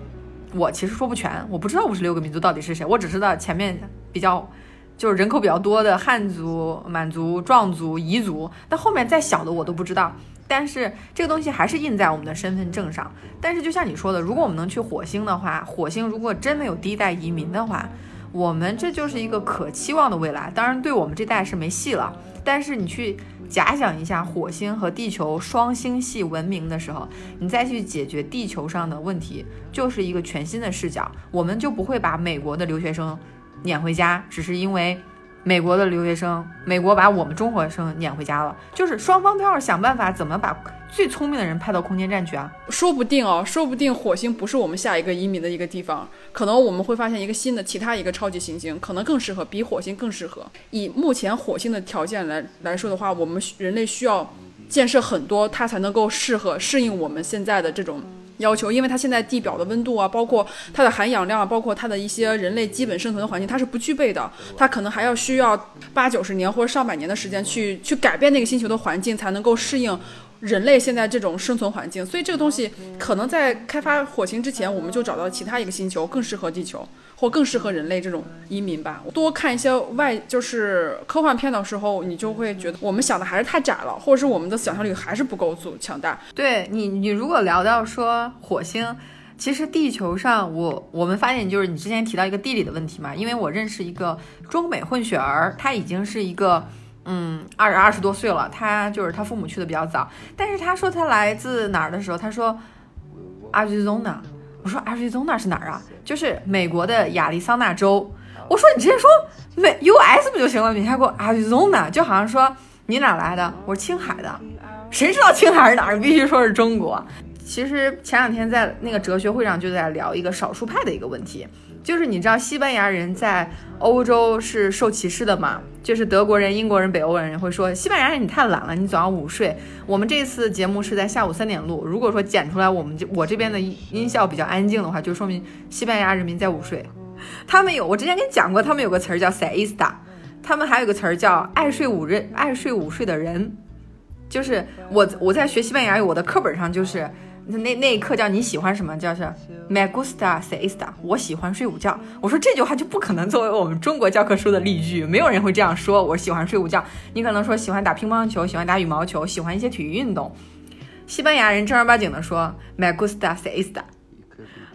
我其实说不全，我不知道五十六个民族到底是谁，我只知道前面比较就是人口比较多的汉族、满族、壮族、彝族，那后面再小的我都不知道。但是这个东西还是印在我们的身份证上。但是就像你说的，如果我们能去火星的话，火星如果真的有第一代移民的话，我们这就是一个可期望的未来。当然，对我们这代是没戏了。但是你去假想一下，火星和地球双星系文明的时候，你再去解决地球上的问题，就是一个全新的视角。我们就不会把美国的留学生撵回家，只是因为。美国的留学生，美国把我们中国生撵回家了，就是双方都要想办法怎么把最聪明的人派到空间站去啊！说不定哦，说不定火星不是我们下一个移民的一个地方，可能我们会发现一个新的其他一个超级行星，可能更适合，比火星更适合。以目前火星的条件来来说的话，我们人类需要建设很多，它才能够适合适应我们现在的这种。要求，因为它现在地表的温度啊，包括它的含氧量啊，包括它的一些人类基本生存的环境，它是不具备的。它可能还要需要八九十年或者上百年的时间去去改变那个星球的环境，才能够适应人类现在这种生存环境。所以这个东西可能在开发火星之前，我们就找到其他一个星球更适合地球。或更适合人类这种移民吧。多看一些外就是科幻片的时候，你就会觉得我们想的还是太窄了，或者是我们的想象力还是不够足强大。对你，你如果聊到说火星，其实地球上，我我们发现就是你之前提到一个地理的问题嘛。因为我认识一个中美混血儿，他已经是一个嗯二二十多岁了，他就是他父母去的比较早，但是他说他来自哪儿的时候，他说 Arizona。我说 Arizona 是哪儿啊？就是美国的亚利桑那州。我说你直接说美 U S 不就行了？你还给我 Arizona，？就好像说你哪来的？我说青海的。谁知道青海是哪儿？必须说是中国。其实前两天在那个哲学会上就在聊一个少数派的一个问题，就是你知道西班牙人在欧洲是受歧视的嘛？就是德国人、英国人、北欧人会说西班牙人你太懒了，你总要午睡。我们这次节目是在下午三点录，如果说剪出来我们就我这边的音效比较安静的话，就说明西班牙人民在午睡。他们有，我之前跟你讲过，他们有个词儿叫 “siesta”，他们还有个词儿叫“爱睡午人”，爱睡午睡的人。就是我我在学西班牙语，我的课本上就是。那那一刻叫你喜欢什么？叫是 me gusta siesta，我喜欢睡午觉。我说这句话就不可能作为我们中国教科书的例句，没有人会这样说。我喜欢睡午觉，你可能说喜欢打乒乓球，喜欢打羽毛球，喜欢一些体育运动。西班牙人正儿八经的说 me gusta siesta，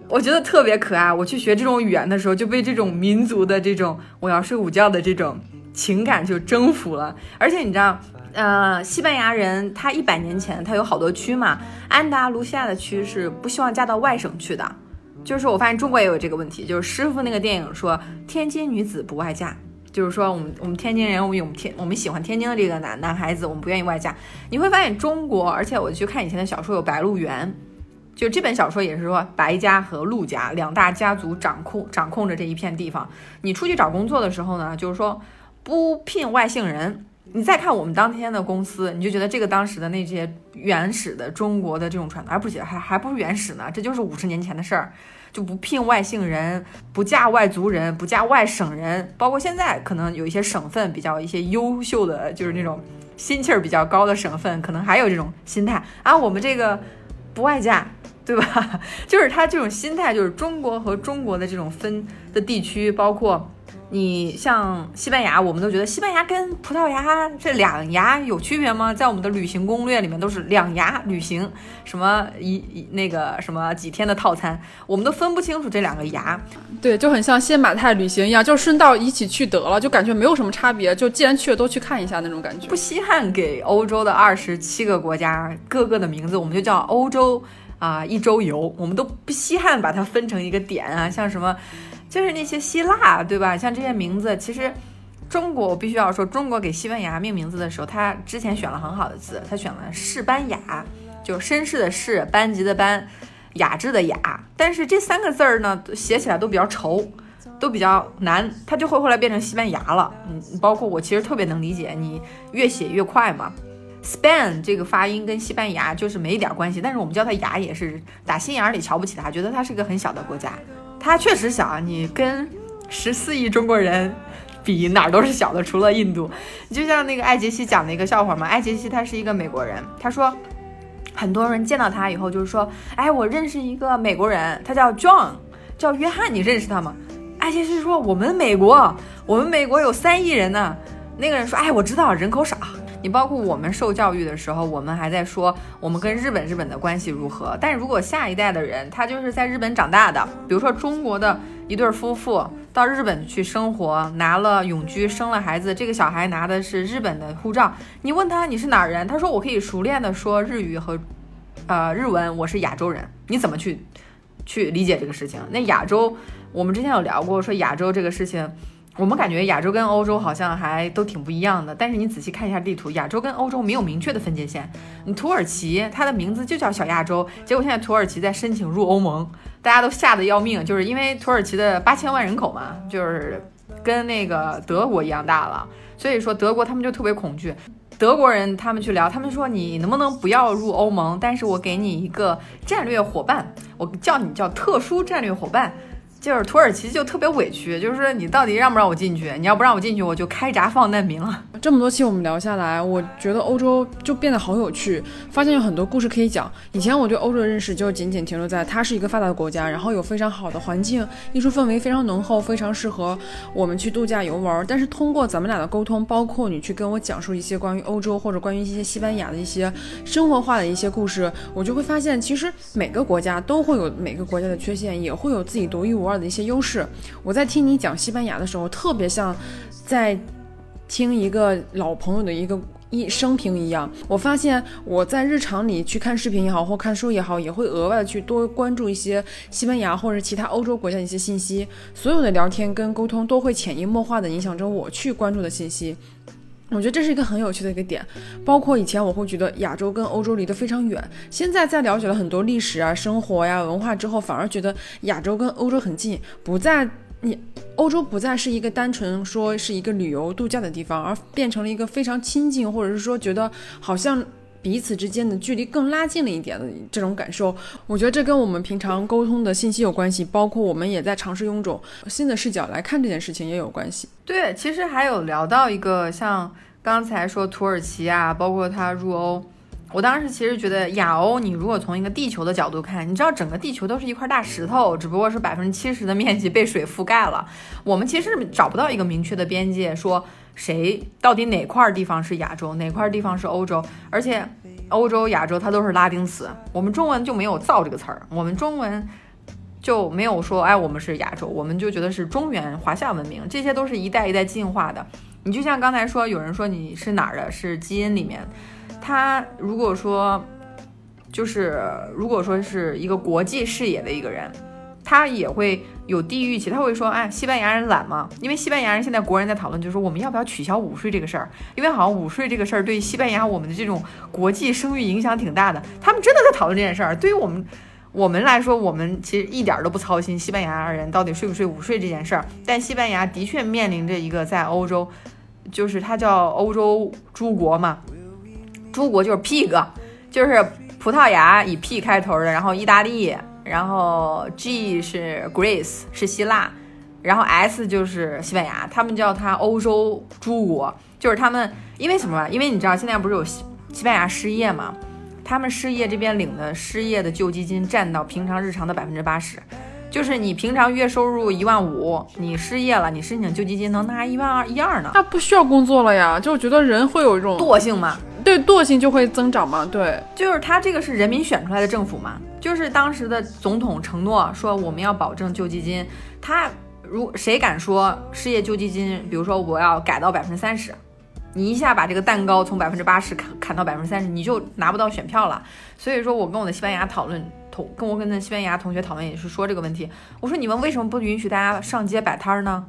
我觉得特别可爱。我去学这种语言的时候，就被这种民族的这种我要睡午觉的这种情感就征服了。而且你知道。呃，西班牙人他一百年前他有好多区嘛，安达卢西亚的区是不希望嫁到外省去的，就是我发现中国也有这个问题，就是师傅那个电影说天津女子不外嫁，就是说我们我们天津人我们有天我们喜欢天津的这个男男孩子，我们不愿意外嫁。你会发现中国，而且我去看以前的小说有《白鹿原》，就这本小说也是说白家和陆家两大家族掌控掌控着这一片地方。你出去找工作的时候呢，就是说不聘外姓人。你再看我们当天的公司，你就觉得这个当时的那些原始的中国的这种传统，而不是还还不是原始呢？这就是五十年前的事儿，就不聘外姓人，不嫁外族人，不嫁外省人。包括现在可能有一些省份比较一些优秀的，就是那种心气儿比较高的省份，可能还有这种心态啊。我们这个不外嫁，对吧？就是他这种心态，就是中国和中国的这种分的地区，包括。你像西班牙，我们都觉得西班牙跟葡萄牙这两牙有区别吗？在我们的旅行攻略里面都是两牙旅行，什么一那个什么几天的套餐，我们都分不清楚这两个牙。对，就很像新马泰旅行一样，就顺道一起去得了，就感觉没有什么差别。就既然去了，都去看一下那种感觉。不稀罕给欧洲的二十七个国家各个的名字，我们就叫欧洲啊一周游，我们都不稀罕把它分成一个点啊，像什么。就是那些希腊，对吧？像这些名字，其实中国我必须要说，中国给西班牙命名字的时候，他之前选了很好的字，他选了士班雅，就绅士的士，班级的班，雅致的雅。但是这三个字儿呢，写起来都比较稠，都比较难，他就会后来变成西班牙了。嗯，包括我其实特别能理解，你越写越快嘛。Spain 这个发音跟西班牙就是没一点关系，但是我们叫它牙也是打心眼里瞧不起它，觉得它是个很小的国家。它确实小啊，你跟十四亿中国人比，哪儿都是小的，除了印度。你就像那个艾杰西讲的一个笑话嘛，艾杰西他是一个美国人，他说很多人见到他以后就是说，哎，我认识一个美国人，他叫 John，叫约翰，你认识他吗？艾杰西说，我们美国，我们美国有三亿人呢。那个人说，哎，我知道，人口少。你包括我们受教育的时候，我们还在说我们跟日本日本的关系如何。但如果下一代的人他就是在日本长大的，比如说中国的一对夫妇到日本去生活，拿了永居，生了孩子，这个小孩拿的是日本的护照，你问他你是哪儿人，他说我可以熟练的说日语和，呃日文，我是亚洲人。你怎么去去理解这个事情？那亚洲，我们之前有聊过，说亚洲这个事情。我们感觉亚洲跟欧洲好像还都挺不一样的，但是你仔细看一下地图，亚洲跟欧洲没有明确的分界线。你土耳其，它的名字就叫小亚洲，结果现在土耳其在申请入欧盟，大家都吓得要命，就是因为土耳其的八千万人口嘛，就是跟那个德国一样大了，所以说德国他们就特别恐惧。德国人他们去聊，他们说你能不能不要入欧盟，但是我给你一个战略伙伴，我叫你叫特殊战略伙伴。就是土耳其就特别委屈，就是说你到底让不让我进去？你要不让我进去，我就开闸放难民了。这么多期我们聊下来，我觉得欧洲就变得好有趣，发现有很多故事可以讲。以前我对欧洲的认识就仅仅停留在它是一个发达的国家，然后有非常好的环境，艺术氛围非常浓厚，非常适合我们去度假游玩。但是通过咱们俩的沟通，包括你去跟我讲述一些关于欧洲或者关于一些西班牙的一些生活化的一些故事，我就会发现，其实每个国家都会有每个国家的缺陷，也会有自己独一无二的一些优势。我在听你讲西班牙的时候，特别像在听一个老朋友的一个一生平一样。我发现我在日常里去看视频也好，或看书也好，也会额外的去多关注一些西班牙或者其他欧洲国家的一些信息。所有的聊天跟沟通都会潜移默化的影响着我去关注的信息。我觉得这是一个很有趣的一个点，包括以前我会觉得亚洲跟欧洲离得非常远，现在在了解了很多历史啊、生活呀、文化之后，反而觉得亚洲跟欧洲很近，不再你欧洲不再是一个单纯说是一个旅游度假的地方，而变成了一个非常亲近，或者是说觉得好像彼此之间的距离更拉近了一点的这种感受。我觉得这跟我们平常沟通的信息有关系，包括我们也在尝试用一种新的视角来看这件事情也有关系。对，其实还有聊到一个像刚才说土耳其啊，包括它入欧。我当时其实觉得亚欧，你如果从一个地球的角度看，你知道整个地球都是一块大石头，只不过是百分之七十的面积被水覆盖了。我们其实找不到一个明确的边界，说谁到底哪块地方是亚洲，哪块地方是欧洲。而且欧洲、亚洲它都是拉丁词，我们中文就没有“造”这个词儿，我们中文就没有说哎我们是亚洲，我们就觉得是中原华夏文明，这些都是一代一代进化的。你就像刚才说，有人说你是哪儿的，是基因里面。他如果说，就是如果说是一个国际视野的一个人，他也会有地域期，他会说，哎，西班牙人懒吗？因为西班牙人现在国人在讨论，就是说我们要不要取消午睡这个事儿，因为好像午睡这个事儿对西班牙我们的这种国际声誉影响挺大的。他们真的在讨论这件事儿。对于我们我们来说，我们其实一点都不操心西班牙人到底睡不睡午睡这件事儿。但西班牙的确面临着一个在欧洲，就是它叫欧洲诸国嘛。诸国就是 pig，就是葡萄牙以 P 开头的，然后意大利，然后 G 是 Greece 是希腊，然后 S 就是西班牙，他们叫它欧洲诸国，就是他们因为什么？因为你知道现在不是有西西班牙失业嘛？他们失业这边领的失业的救济金占到平常日常的百分之八十，就是你平常月收入一万五，你失业了，你申请救济金能拿一万二一二呢？那不需要工作了呀？就觉得人会有一种惰性嘛。对惰性就会增长嘛？对，就是他这个是人民选出来的政府嘛？就是当时的总统承诺说我们要保证救济金，他如谁敢说失业救济金，比如说我要改到百分之三十，你一下把这个蛋糕从百分之八十砍砍到百分之三十，你就拿不到选票了。所以说我跟我的西班牙讨论跟我跟那西班牙同学讨论也是说这个问题。我说你们为什么不允许大家上街摆摊儿呢？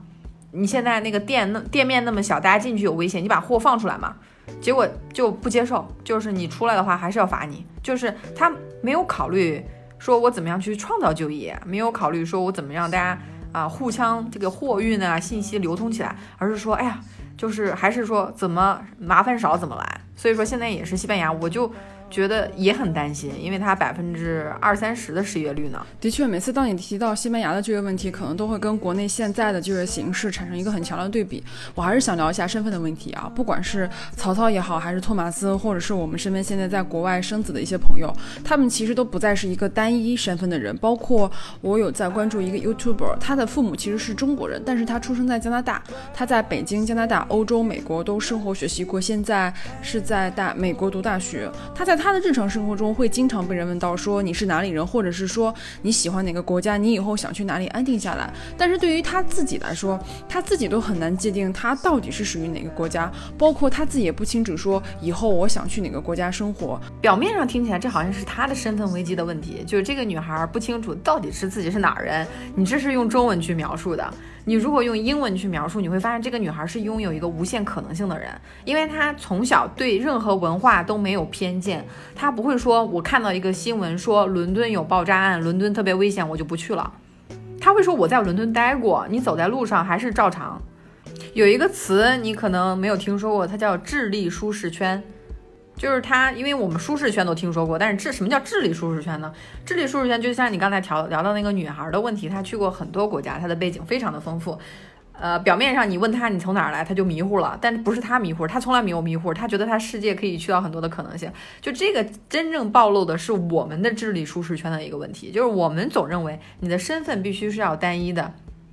你现在那个店那店面那么小，大家进去有危险，你把货放出来嘛。结果就不接受，就是你出来的话还是要罚你。就是他没有考虑说我怎么样去创造就业，没有考虑说我怎么让大家啊互相这个货运啊信息流通起来，而是说哎呀，就是还是说怎么麻烦少怎么来。所以说现在也是西班牙，我就。觉得也很担心，因为它百分之二三十的失业率呢。的确，每次当你提到西班牙的就业问题，可能都会跟国内现在的就业形势产生一个很强的对比。我还是想聊一下身份的问题啊，不管是曹操也好，还是托马斯，或者是我们身边现在在国外生子的一些朋友，他们其实都不再是一个单一身份的人。包括我有在关注一个 YouTuber，他的父母其实是中国人，但是他出生在加拿大，他在北京、加拿大、欧洲、美国都生活学习过，现在是在大美国读大学。他在他的日常生活中会经常被人问到说你是哪里人，或者是说你喜欢哪个国家，你以后想去哪里安定下来。但是对于他自己来说，他自己都很难界定他到底是属于哪个国家，包括他自己也不清楚说以后我想去哪个国家生活。表面上听起来这好像是他的身份危机的问题，就是这个女孩不清楚到底是自己是哪儿人。你这是用中文去描述的。你如果用英文去描述，你会发现这个女孩是拥有一个无限可能性的人，因为她从小对任何文化都没有偏见，她不会说我看到一个新闻说伦敦有爆炸案，伦敦特别危险，我就不去了。她会说我在伦敦待过，你走在路上还是照常。有一个词你可能没有听说过，它叫智力舒适圈。就是他，因为我们舒适圈都听说过，但是智什么叫智力舒适圈呢？智力舒适圈就像你刚才聊聊到那个女孩的问题，她去过很多国家，她的背景非常的丰富。呃，表面上你问她你从哪儿来，她就迷糊了，但不是她迷糊，她从来没有迷糊，她觉得她世界可以去到很多的可能性。就这个真正暴露的是我们的智力舒适圈的一个问题，就是我们总认为你的身份必须是要单一的。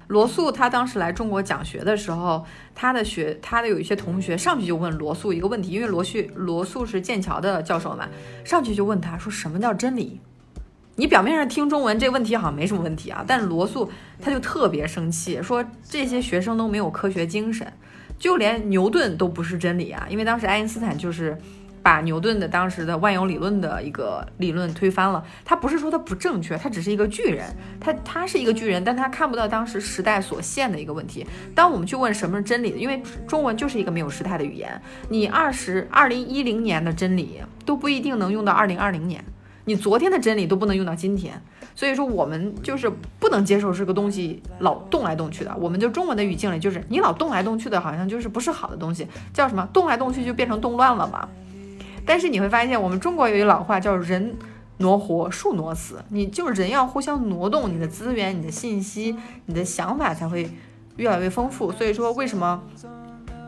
罗素他当时来中国讲学的时候，他的学他的有一些同学上去就问罗素一个问题，因为罗素罗素是剑桥的教授嘛，上去就问他说什么叫真理？你表面上听中文这个问题好像没什么问题啊，但罗素他就特别生气，说这些学生都没有科学精神，就连牛顿都不是真理啊，因为当时爱因斯坦就是。把牛顿的当时的万有理论的一个理论推翻了。他不是说他不正确，他只是一个巨人。他他是一个巨人，但他看不到当时时代所限的一个问题。当我们去问什么是真理，因为中文就是一个没有时态的语言。你二十二零一零年的真理都不一定能用到二零二零年。你昨天的真理都不能用到今天。所以说我们就是不能接受这个东西老动来动去的。我们就中文的语境里，就是你老动来动去的，好像就是不是好的东西，叫什么动来动去就变成动乱了嘛。但是你会发现，我们中国有一老话叫“人挪活，树挪死”，你就是人要互相挪动，你的资源、你的信息、你的想法才会越来越丰富。所以说，为什么？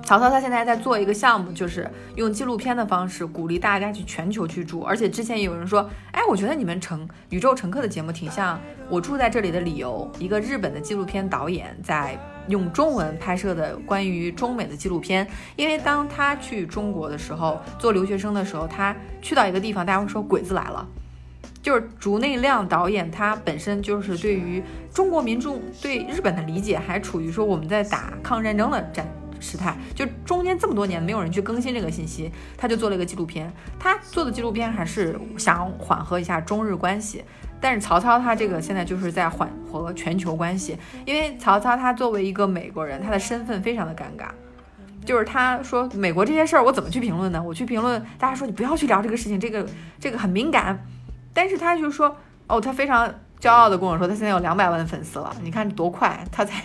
曹操他现在在做一个项目，就是用纪录片的方式鼓励大家去全球去住。而且之前有人说，哎，我觉得你们乘宇宙乘客的节目挺像我住在这里的理由。一个日本的纪录片导演在用中文拍摄的关于中美的纪录片。因为当他去中国的时候，做留学生的时候，他去到一个地方，大家会说鬼子来了。就是竹内亮导演，他本身就是对于中国民众对日本的理解还处于说我们在打抗日战争的战。时态就中间这么多年没有人去更新这个信息，他就做了一个纪录片。他做的纪录片还是想缓和一下中日关系，但是曹操他这个现在就是在缓和全球关系，因为曹操他作为一个美国人，他的身份非常的尴尬，就是他说美国这些事儿我怎么去评论呢？我去评论，大家说你不要去聊这个事情，这个这个很敏感，但是他就说哦，他非常。骄傲的跟我说，他现在有两百万粉丝了。你看多快，他才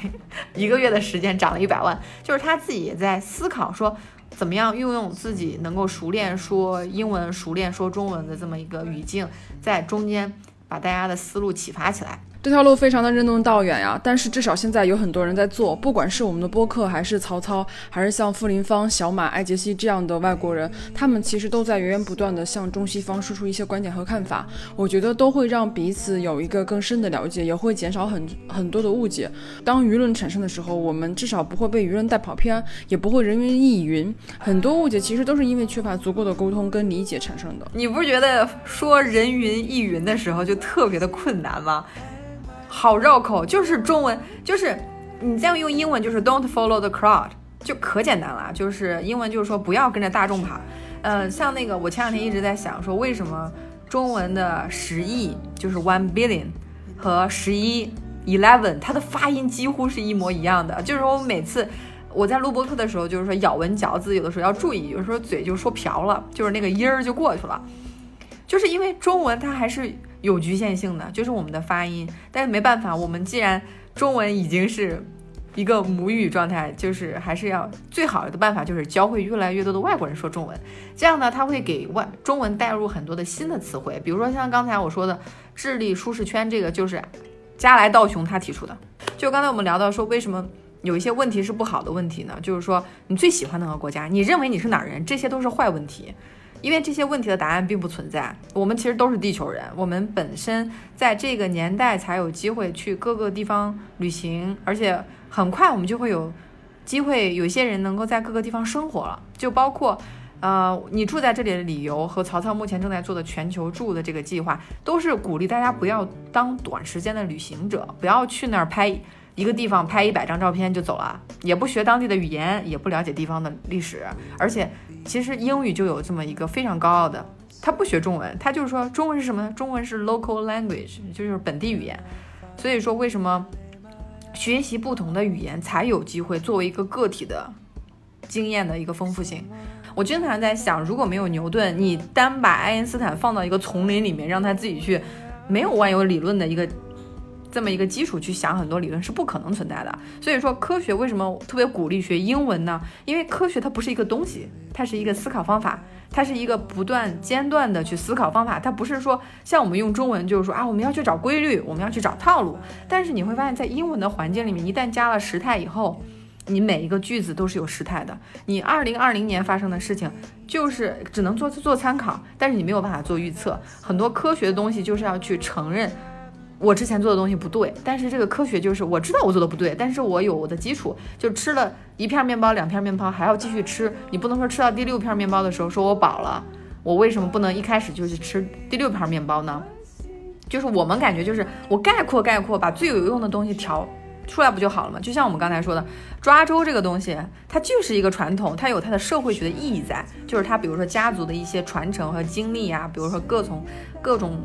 一个月的时间涨了一百万。就是他自己也在思考，说怎么样运用自己能够熟练说英文、熟练说中文的这么一个语境，在中间把大家的思路启发起来。这条路非常的任重道远呀，但是至少现在有很多人在做，不管是我们的播客，还是曹操，还是像傅林芳、小马、艾杰西这样的外国人，他们其实都在源源不断的向中西方输出一些观点和看法。我觉得都会让彼此有一个更深的了解，也会减少很很多的误解。当舆论产生的时候，我们至少不会被舆论带跑偏，也不会人云亦云。很多误解其实都是因为缺乏足够的沟通跟理解产生的。你不是觉得说人云亦云的时候就特别的困难吗？好绕口，就是中文，就是你这样用英文就是 don't follow the crowd，就可简单了。就是英文就是说不要跟着大众跑。嗯，像那个我前两天一直在想说，为什么中文的十亿就是 one billion 和十一 eleven，它的发音几乎是一模一样的。就是我每次我在录播课的时候，就是说咬文嚼字有的时候要注意，有时候嘴就说瓢了，就是那个音儿就过去了。就是因为中文它还是。有局限性的，就是我们的发音，但是没办法，我们既然中文已经是一个母语状态，就是还是要最好的办法就是教会越来越多的外国人说中文，这样呢，他会给外中文带入很多的新的词汇，比如说像刚才我说的智力舒适圈，这个就是加来道雄他提出的。就刚才我们聊到说，为什么有一些问题是不好的问题呢？就是说你最喜欢哪个国家，你认为你是哪儿人，这些都是坏问题。因为这些问题的答案并不存在，我们其实都是地球人，我们本身在这个年代才有机会去各个地方旅行，而且很快我们就会有机会，有些人能够在各个地方生活了，就包括，呃，你住在这里的理由和曹操目前正在做的全球住的这个计划，都是鼓励大家不要当短时间的旅行者，不要去那儿拍一个地方拍一百张照片就走了，也不学当地的语言，也不了解地方的历史，而且。其实英语就有这么一个非常高傲的，他不学中文，他就是说中文是什么呢？中文是 local language，就是本地语言。所以说，为什么学习不同的语言才有机会作为一个个体的经验的一个丰富性？我经常在想，如果没有牛顿，你单把爱因斯坦放到一个丛林里面，让他自己去，没有万有理论的一个。这么一个基础去想很多理论是不可能存在的，所以说科学为什么特别鼓励学英文呢？因为科学它不是一个东西，它是一个思考方法，它是一个不断间断的去思考方法，它不是说像我们用中文就是说啊我们要去找规律，我们要去找套路，但是你会发现在英文的环境里面，一旦加了时态以后，你每一个句子都是有时态的。你二零二零年发生的事情就是只能做做参考，但是你没有办法做预测。很多科学的东西就是要去承认。我之前做的东西不对，但是这个科学就是我知道我做的不对，但是我有我的基础，就吃了一片面包、两片面包还要继续吃，你不能说吃到第六片面包的时候说我饱了，我为什么不能一开始就去吃第六片面包呢？就是我们感觉就是我概括概括把最有用的东西调。出来不就好了吗？就像我们刚才说的，抓周这个东西，它就是一个传统，它有它的社会学的意义在，就是它比如说家族的一些传承和经历啊，比如说各种各种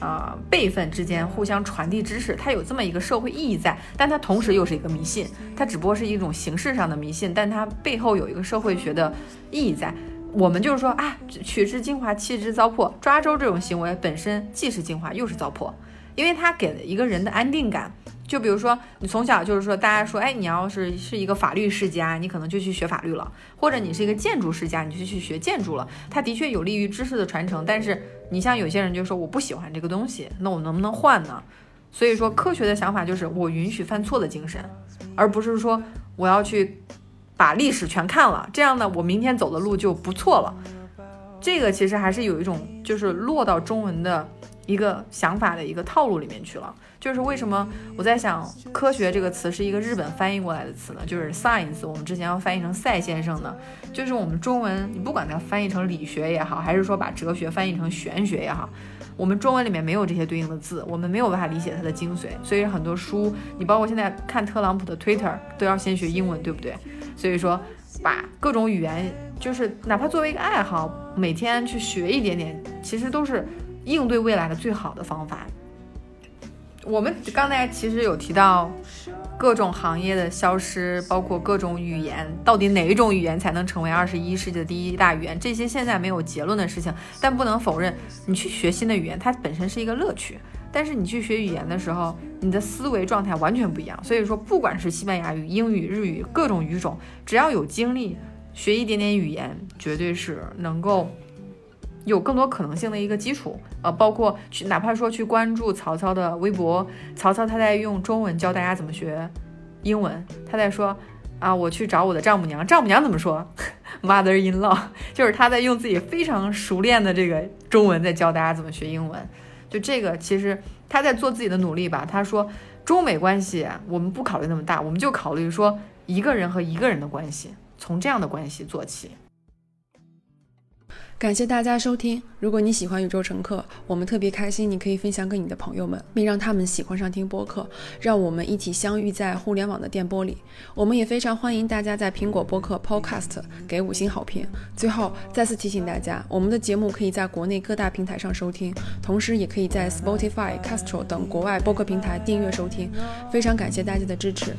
啊辈分之间互相传递知识，它有这么一个社会意义在，但它同时又是一个迷信，它只不过是一种形式上的迷信，但它背后有一个社会学的意义在。我们就是说啊，取之精华，弃之糟粕。抓周这种行为本身既是精华又是糟粕，因为它给了一个人的安定感。就比如说，你从小就是说，大家说，哎，你要是是一个法律世家，你可能就去学法律了；或者你是一个建筑世家，你就去学建筑了。它的确有利于知识的传承。但是你像有些人就说，我不喜欢这个东西，那我能不能换呢？所以说，科学的想法就是我允许犯错的精神，而不是说我要去把历史全看了，这样呢，我明天走的路就不错了。这个其实还是有一种就是落到中文的一个想法的一个套路里面去了。就是为什么我在想，科学这个词是一个日本翻译过来的词呢？就是 science，我们之前要翻译成赛先生呢。就是我们中文，你不管它翻译成理学也好，还是说把哲学翻译成玄学也好，我们中文里面没有这些对应的字，我们没有办法理解它的精髓。所以很多书，你包括现在看特朗普的 Twitter，都要先学英文，对不对？所以说，把各种语言，就是哪怕作为一个爱好，每天去学一点点，其实都是应对未来的最好的方法。我们刚才其实有提到各种行业的消失，包括各种语言，到底哪一种语言才能成为二十一世纪的第一大语言？这些现在没有结论的事情，但不能否认，你去学新的语言，它本身是一个乐趣。但是你去学语言的时候，你的思维状态完全不一样。所以说，不管是西班牙语、英语、日语，各种语种，只要有精力学一点点语言，绝对是能够。有更多可能性的一个基础，呃，包括去哪怕说去关注曹操的微博，曹操他在用中文教大家怎么学英文，他在说啊，我去找我的丈母娘，丈母娘怎么说？Mother in law，就是他在用自己非常熟练的这个中文在教大家怎么学英文。就这个，其实他在做自己的努力吧。他说中美关系我们不考虑那么大，我们就考虑说一个人和一个人的关系，从这样的关系做起。感谢大家收听。如果你喜欢宇宙乘客，我们特别开心，你可以分享给你的朋友们，并让他们喜欢上听播客，让我们一起相遇在互联网的电波里。我们也非常欢迎大家在苹果播客 Podcast 给五星好评。最后再次提醒大家，我们的节目可以在国内各大平台上收听，同时也可以在 Spotify、Castro 等国外播客平台订阅收听。非常感谢大家的支持。